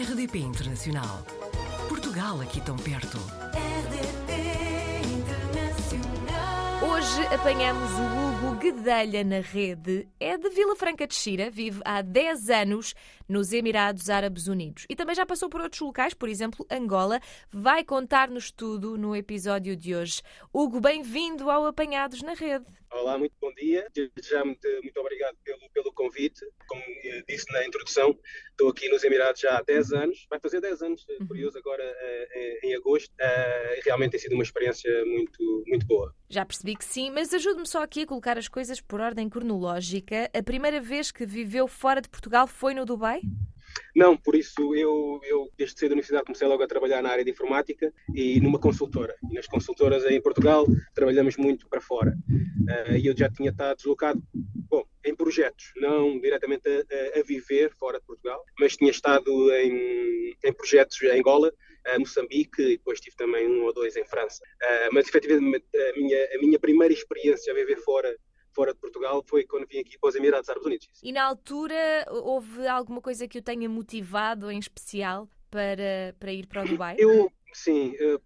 RDP Internacional. Portugal aqui tão perto. RDP Internacional. Hoje apanhamos o Hugo Guedelha na rede. É de Vila Franca de Xira, vive há 10 anos nos Emirados Árabes Unidos. E também já passou por outros locais, por exemplo, Angola. Vai contar-nos tudo no episódio de hoje. Hugo, bem-vindo ao Apanhados na Rede. Olá, muito bom dia. Já muito, muito obrigado pelo, pelo convite. Como eh, disse na introdução, estou aqui nos Emirados já há 10 anos. Vai fazer 10 anos, eh, curioso, agora eh, em agosto. Eh, realmente tem sido uma experiência muito, muito boa. Já percebi que sim, mas ajude-me só aqui a colocar as coisas por ordem cronológica. A primeira vez que viveu fora de Portugal foi no Dubai? Não, por isso eu, eu desde cedo da universidade comecei logo a trabalhar na área de informática e numa consultora. E nas consultoras em Portugal trabalhamos muito para fora. Eh, E eu já tinha estado deslocado, bom, em projetos, não diretamente a, a- a viver fora de Portugal, mas tinha estado em, em projetos em Angola, eh, Moçambique e depois tive também um ou dois em França. Eh, Mas efetivamente a minha, a minha primeira experiência a viver fora fora de Portugal foi quando vim aqui para os Emirados Árabes Unidos. E na altura houve alguma coisa que o tenha motivado em especial para, para ir para o Dubai? Eu, sim, eh,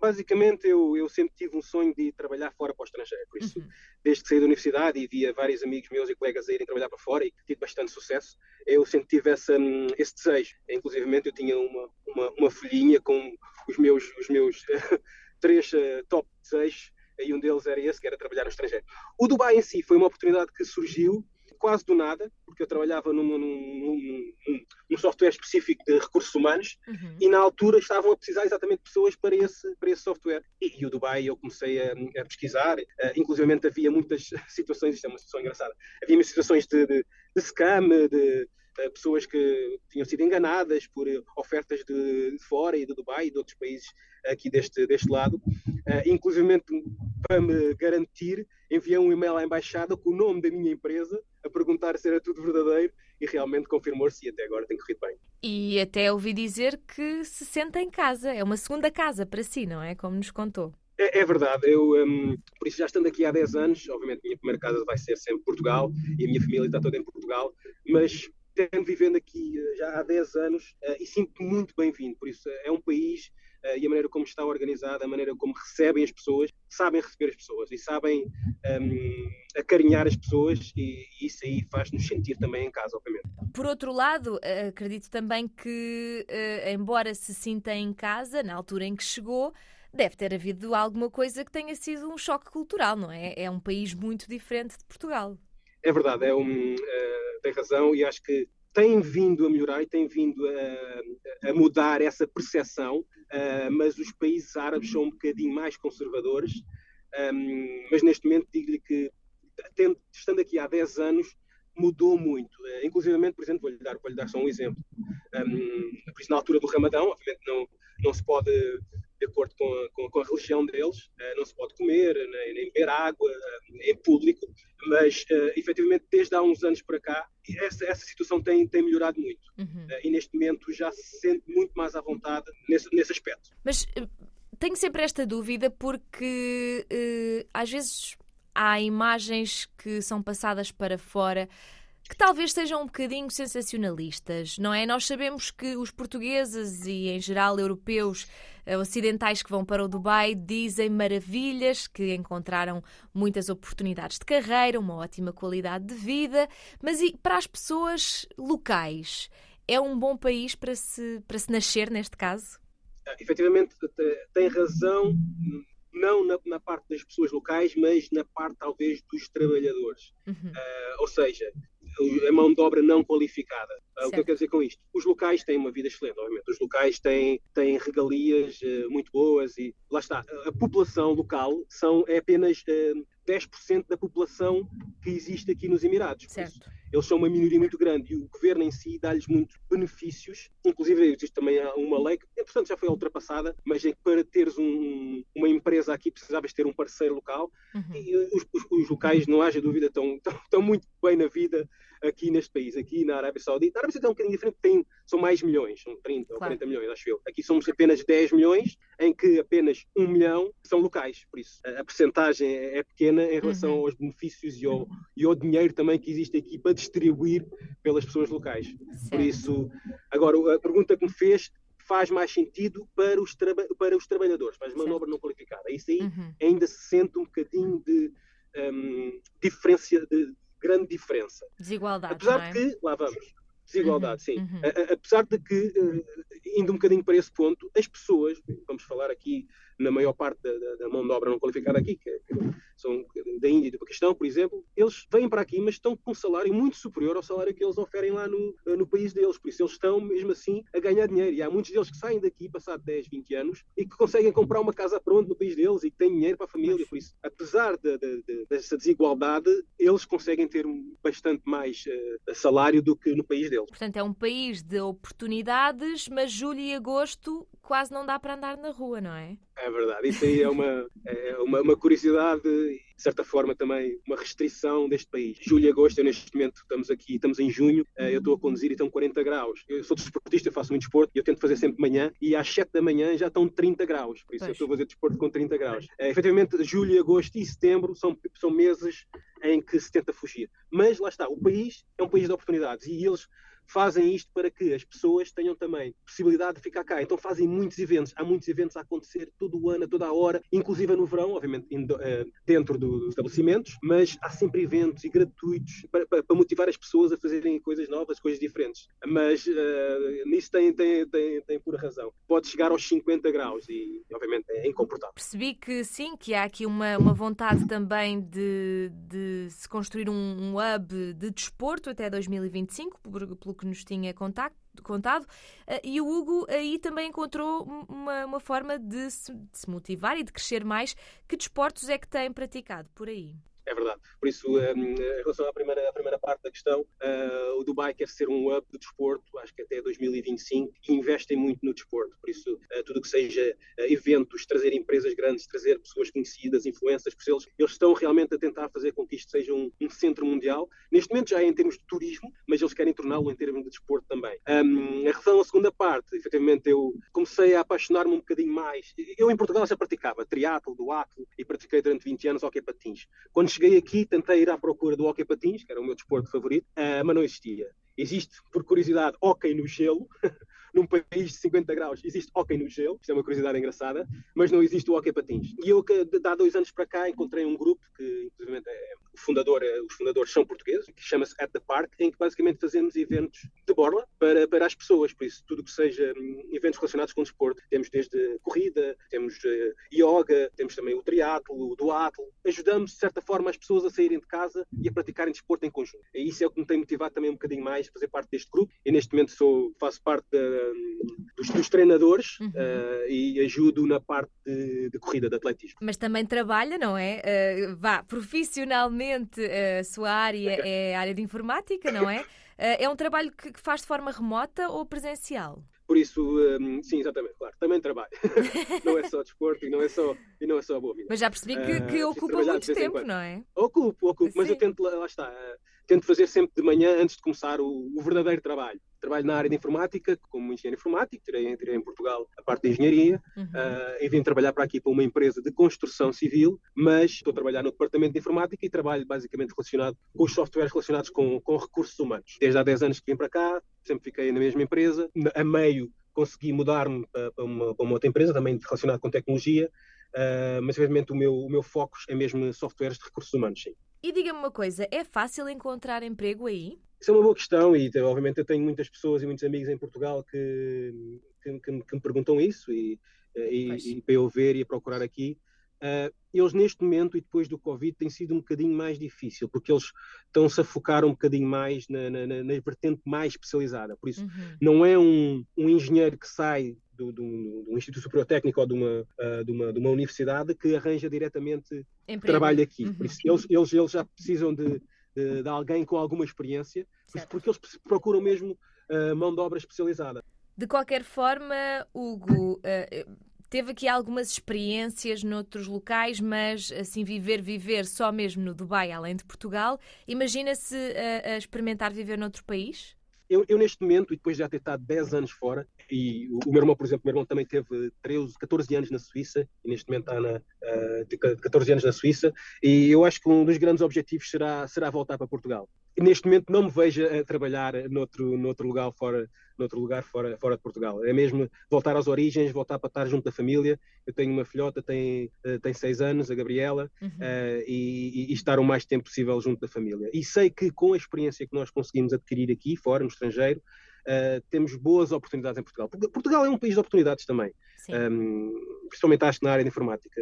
basicamente eu, eu sempre tive um sonho de trabalhar fora para o estrangeiro. Por isso, Uhum. desde que saí da universidade e via vários amigos meus e colegas a irem trabalhar para fora e tive bastante sucesso, eu sempre tive essa, hum, esse desejo. Inclusive, eu tinha uma, uma, uma folhinha com os meus, os meus três eh, top desejos e um deles era esse, que era trabalhar no estrangeiro. O Dubai em si foi uma oportunidade que surgiu quase do nada, porque eu trabalhava num, num, num- num- software específico de recursos humanos Uhum. e na altura estavam a precisar exatamente de pessoas para esse, para esse software. E, e o Dubai eu comecei a, a pesquisar, uh, inclusive havia muitas situações, isto é uma situação engraçada, havia situações de, de, de scam, de uh, pessoas que tinham sido enganadas por uh, ofertas de, de fora e do Dubai e de outros países aqui deste, deste lado. Uh, inclusive para me garantir, enviei um e-mail à embaixada com o nome da minha empresa a perguntar se era tudo verdadeiro e realmente confirmou-se e até agora tem corrido bem. E até ouvi dizer que se senta em casa. É uma segunda casa para si, não é? Como nos contou. É, é verdade, eu, um, por isso já estando aqui há 10 anos, obviamente a minha primeira casa vai ser sempre Portugal e a minha família está toda em Portugal, mas tendo vivendo aqui uh, já há 10 anos uh, e sinto-me muito bem-vindo, por isso é um país e a maneira como está organizada, a maneira como recebem as pessoas, sabem receber as pessoas e sabem um, acarinhar as pessoas e, e isso aí faz-nos sentir também em casa, obviamente. Por outro lado, eh, acredito também que, eh, embora se sinta em casa, na altura em que chegou, deve ter havido alguma coisa que tenha sido um choque cultural, não é? É um país muito diferente de Portugal. É verdade, é um, uh, tem razão e acho que tem vindo a melhorar e tem vindo a, a mudar essa percepção, uh, mas os países árabes são um bocadinho mais conservadores. Um, mas neste momento digo-lhe que, tendo, estando aqui há 10 anos, mudou muito. Uh, inclusive, por exemplo, vou-lhe dar, vou dar só um exemplo. Um, por isso, na altura do Ramadão, obviamente não, não se pode, de acordo com a, com, com a religião deles, uh, não se pode comer, nem, nem beber água uh, em público, mas efetivamente desde há uns anos para cá essa, essa situação tem, tem melhorado muito Uhum. e neste momento já se sente muito mais à vontade nesse, nesse aspecto. Mas eh, tenho sempre esta dúvida porque eh, às vezes há imagens que são passadas para fora que talvez sejam um bocadinho sensacionalistas, não é? Nós sabemos que os portugueses e, em geral, europeus eh, ocidentais que vão para o Dubai dizem maravilhas, que encontraram muitas oportunidades de carreira, uma ótima qualidade de vida, mas e para as pessoas locais? É um bom país para se, para se nascer, neste caso? Uh, efetivamente, tem razão, não na, na, parte das pessoas locais, mas na parte talvez dos trabalhadores. Uhum. Uh, ou seja, a mão de obra não qualificada. Uh, o que eu quero dizer com isto? Os locais têm uma vida excelente, obviamente. Os locais têm, têm regalias uh, muito boas e lá está. A população local são, é apenas 10% da população que existe aqui nos Emirados. Certo. Eles são uma minoria muito grande e o governo em si dá-lhes muitos benefícios. Inclusive, existe também uma lei que, entretanto, já foi ultrapassada, mas é que para teres um, uma empresa aqui precisavas ter um parceiro local. Uhum. E os, os, os, locais, não haja dúvida, estão, estão, estão, muito bem na vida aqui neste país, aqui na Arábia Saudita. A Arábia Saudita é um bocadinho diferente, tem, são mais milhões, são 30 ou Claro. 40 milhões, acho eu. Aqui somos apenas 10 milhões, em que apenas 1 milhão são locais. Por isso, a, percentagem é é pequena em relação Uhum. aos benefícios e ao, e ao dinheiro também que existe aqui para distribuir pelas pessoas locais. Por Certo. isso, agora, a pergunta que me fez faz mais sentido para os, para os trabalhadores, a manobra não qualificada. Isso aí Uhum. ainda se sente um bocadinho de hum, diferença, de grande diferença. Desigualdade, Apesar é? de que, lá vamos, desigualdade, sim. uhum. A- Apesar de que, eh, indo um bocadinho para esse ponto, as pessoas, vamos falar aqui na maior parte da, da- mão de obra não qualificada aqui, que, que são da Índia e do Paquistão, por exemplo, eles vêm para aqui, mas estão com um salário muito superior ao salário que eles oferem lá no, no país deles. Por isso, eles estão, mesmo assim, a ganhar dinheiro. E há muitos deles que saem daqui, passado 10, 20 anos, e que conseguem comprar uma casa pronta no país deles e que têm dinheiro para a família. Por isso, apesar de- de- de- dessa desigualdade, eles conseguem ter bastante mais eh, salário do que no país deles. Portanto, é um país de oportunidades, mas julho e agosto quase não dá para andar na rua, não é? É verdade, isso aí é uma, é uma, uma curiosidade e, de certa forma, também uma restrição deste país. Julho e agosto, eu neste momento estamos aqui, estamos em junho, eh, eu estou a conduzir e estão 40 graus. Eu sou desportista, eu faço muito desporto e eu tento fazer sempre de manhã e às 7 da manhã já estão 30 graus, por isso eu Pois. estou a fazer desporto com 30 graus. Eh, efetivamente, julho, agosto e setembro são, são meses em que se tenta fugir. Mas lá está, o país é um país de oportunidades e eles fazem isto para que as pessoas tenham também possibilidade de ficar cá. Então fazem muitos eventos. Há muitos eventos a acontecer todo o ano, a toda a hora, inclusive no verão, obviamente eh, dentro do- dos estabelecimentos, mas há sempre eventos e gratuitos para, para- para motivar as pessoas a fazerem coisas novas, coisas diferentes. Mas eh, nisso tem, tem, tem, tem pura razão. Pode chegar aos 50 graus e, obviamente, é incomportável. Percebi que sim, que há aqui uma, uma vontade também de, de se construir um, um hub de desporto até 2025, por- pelo que nos tinha contacto, contado. Eh, E o Hugo aí também encontrou uma, uma forma de se, de se motivar e de crescer mais. Que desportos é que tem praticado por aí? Verdade. Por isso, um, em relação à primeira, à primeira parte da questão, uh, o Dubai quer ser um hub de desporto, acho que até 2025, e investem muito no desporto. Por isso, uh, tudo o que seja uh, eventos, trazer empresas grandes, trazer pessoas conhecidas, influências, por eles, eles estão realmente a tentar fazer com que isto seja um, um centro mundial. Neste momento já é em termos de turismo, mas eles querem torná-lo em termos de desporto também. Um, em relação à segunda parte, efetivamente, eu comecei a apaixonar-me um bocadinho mais. Eu em Portugal já praticava triatlo, duatlo e pratiquei durante 20 anos hockey patins. Quando cheguei aqui, tentei ir à procura do hockey patins, que era o meu desporto favorito, uh, mas não existia. Existe, por curiosidade, hockey no gelo. Num país de 50 graus existe hockey no gelo, isto é uma curiosidade engraçada, mas não existe o hockey patins. E eu, há dois anos para cá, encontrei um grupo que, inclusive, é, o fundador, é, os fundadores são portugueses, que chama-se At the Park, em que basicamente fazemos eventos de borla para, para as pessoas. Por isso, tudo que seja hum, eventos relacionados com o desporto, temos desde corrida, temos uh, yoga, temos também o triatlo, o duatlo. Ajudamos, de certa forma, as pessoas a saírem de casa e a praticarem desporto em conjunto. E isso é o que me tem motivado também um bocadinho mais a fazer parte deste grupo. E neste momento sou, faço parte da, dos, dos, treinadores Uhum. uh, e ajudo na parte de, de, corrida, de atletismo. Mas também trabalha, não é? Uh, vá, profissionalmente a sua área é a área de informática, não é? Uh, é um trabalho que, que faz de forma remota ou presencial? Por isso, um, sim, exatamente, claro, também trabalho. não é só desporto e não é só, e não é só a boa vida. Mas já percebi que, que uh, ocupa muito tempo, não é? Ocupo, ocupo, sim. mas eu tento, lá está, tento fazer sempre de manhã antes de começar o, o verdadeiro trabalho. Trabalho na área de informática, como engenheiro informático, tirei, tirei em Portugal a parte de engenharia, uhum. uh, e vim trabalhar para aqui para uma empresa de construção civil, mas estou a trabalhar no departamento de informática e trabalho basicamente relacionado com os softwares relacionados com, com recursos humanos. Desde há 10 anos que vim para cá, sempre fiquei na mesma empresa, a meio consegui mudar-me para, para, uma, para uma outra empresa, também relacionada com tecnologia, uh, mas evidentemente o meu, o meu foco é mesmo softwares de recursos humanos, sim. E diga-me uma coisa, é fácil encontrar emprego aí? Isso é uma boa questão e, obviamente, eu tenho muitas pessoas e muitos amigos em Portugal que, que, que, que me perguntam isso e, e, e, para eu ver e a procurar aqui. Uh, eles, neste momento e depois do Covid, tem sido um bocadinho mais difícil, porque eles estão-se a focar um bocadinho mais na, na, na vertente mais especializada. Por isso, uhum. não é um, um engenheiro que sai do, do, do Instituto Superior Técnico ou de uma, uh, de, uma, de uma universidade que arranja diretamente Emprego. trabalho aqui. Uhum. Por isso, eles, eles, eles já precisam de, de, de, alguém com alguma experiência, certo. porque eles procuram mesmo uh, mão de obra especializada. De qualquer forma, Hugo, teve aqui algumas experiências noutros locais, mas assim, viver, viver só mesmo no Dubai, além de Portugal. Imagina-se a, a experimentar viver noutro país? Eu, eu, neste momento, e depois de já ter estado 10 anos fora, e o, o, meu irmão, por exemplo, meu irmão também teve 13, 14 anos na Suíça, e neste momento está na, uh, 14 anos na Suíça, e eu acho que um dos grandes objetivos será, será voltar para Portugal neste momento não me vejo a trabalhar noutro, noutro lugar, fora, noutro lugar fora, fora de Portugal. É mesmo voltar às origens, voltar para estar junto da família. Eu tenho uma filhota, tem, eh, tem seis anos, a Gabriela, uhum. uh, e, e, estar o mais tempo possível junto da família. E sei que com a experiência que nós conseguimos adquirir aqui, fora, no estrangeiro, uh, temos boas oportunidades em Portugal. Portugal é um país de oportunidades também, um, principalmente acho na área de informática.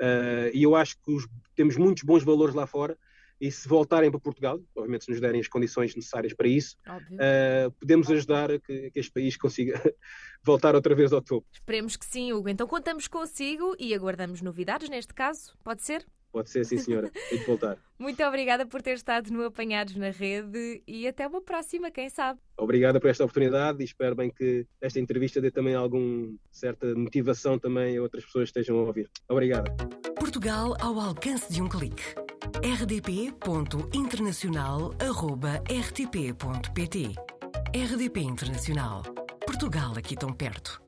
Uh, e eu acho que os, temos muitos bons valores lá fora e se voltarem para Portugal, obviamente se nos derem as condições necessárias para isso, uh, podemos ajudar a que, que, este país consiga voltar outra vez ao topo. Esperemos que sim, Hugo. Então contamos consigo e aguardamos novidades neste caso, pode ser? Pode ser, sim senhora. Tem voltar. Muito obrigada por ter estado no Apanhados na Rede e até uma próxima, quem sabe. Obrigada por esta oportunidade e espero bem que esta entrevista dê também alguma certa motivação também a outras pessoas que estejam a ouvir. Obrigada. Portugal ao alcance de um clique rdp.internacional.rtp.pt RDP Internacional. Portugal aqui tão perto.